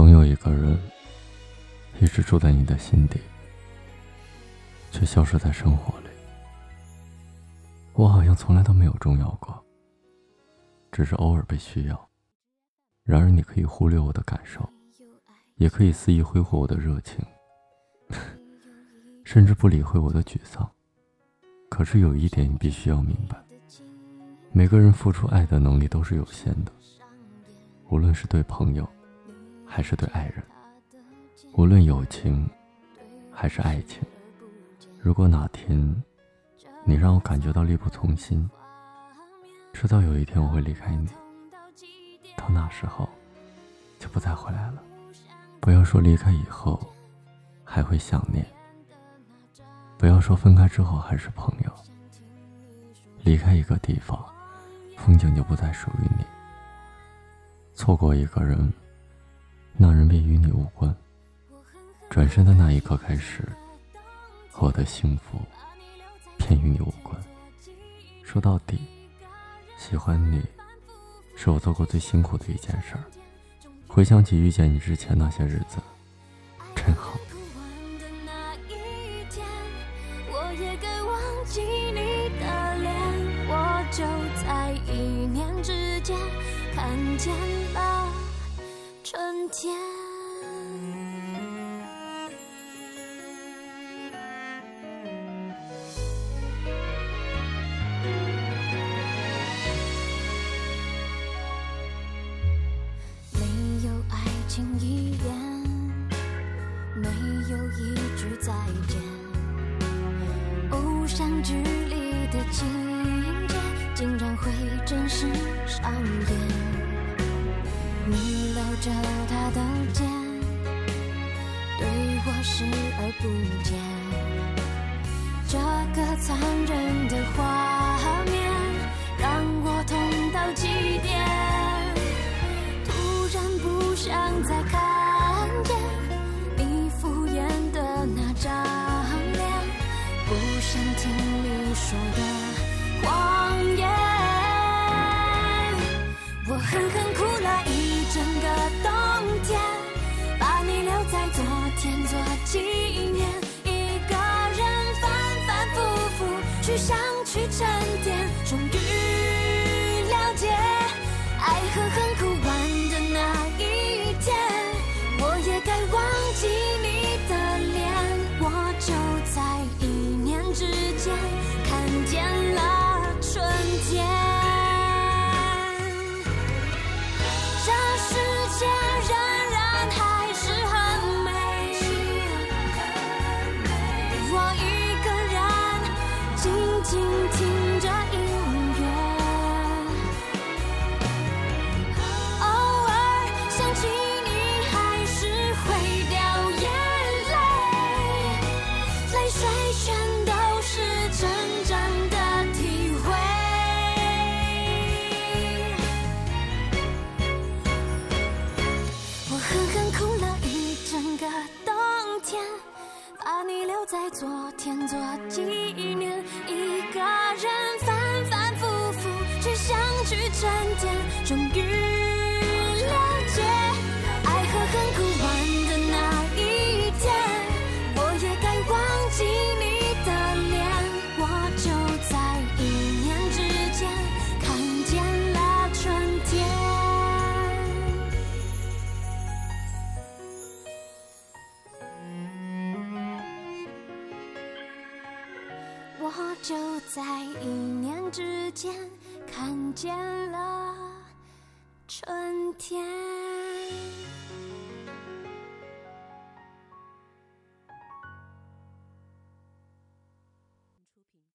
总有一个人一直住在你的心底，却消失在生活里。我好像从来都没有重要过，只是偶尔被需要。然而，你可以忽略我的感受，也可以肆意挥霍我的热情，甚至不理会我的沮丧。可是有一点你必须要明白：每个人付出爱的能力都是有限的，无论是对朋友。还是对爱人，无论友情还是爱情，如果哪天你让我感觉到力不从心，迟早有一天我会离开你。到那时候，就不再回来了。不要说离开以后还会想念，不要说分开之后还是朋友。离开一个地方，风景就不再属于你。错过一个人。那人便与你无关。转身的那一刻开始，我的幸福便与你无关。说到底，喜欢你是我做过最辛苦的一件事儿。回想起遇见你之前那些日子，真好。就在一念之间看见了。春天，没有爱情遗言，没有一句再见，偶像剧里的情节竟然会真实上演。你着他的肩，对我视而不见。这个残忍的去想去沉淀，终于了解，爱恨恨苦完的那一天，我也该忘记你的脸。我就在一念之间，在昨天做纪念，一个人反反复复去想去沉淀，终于我就在一念之间看见了春天。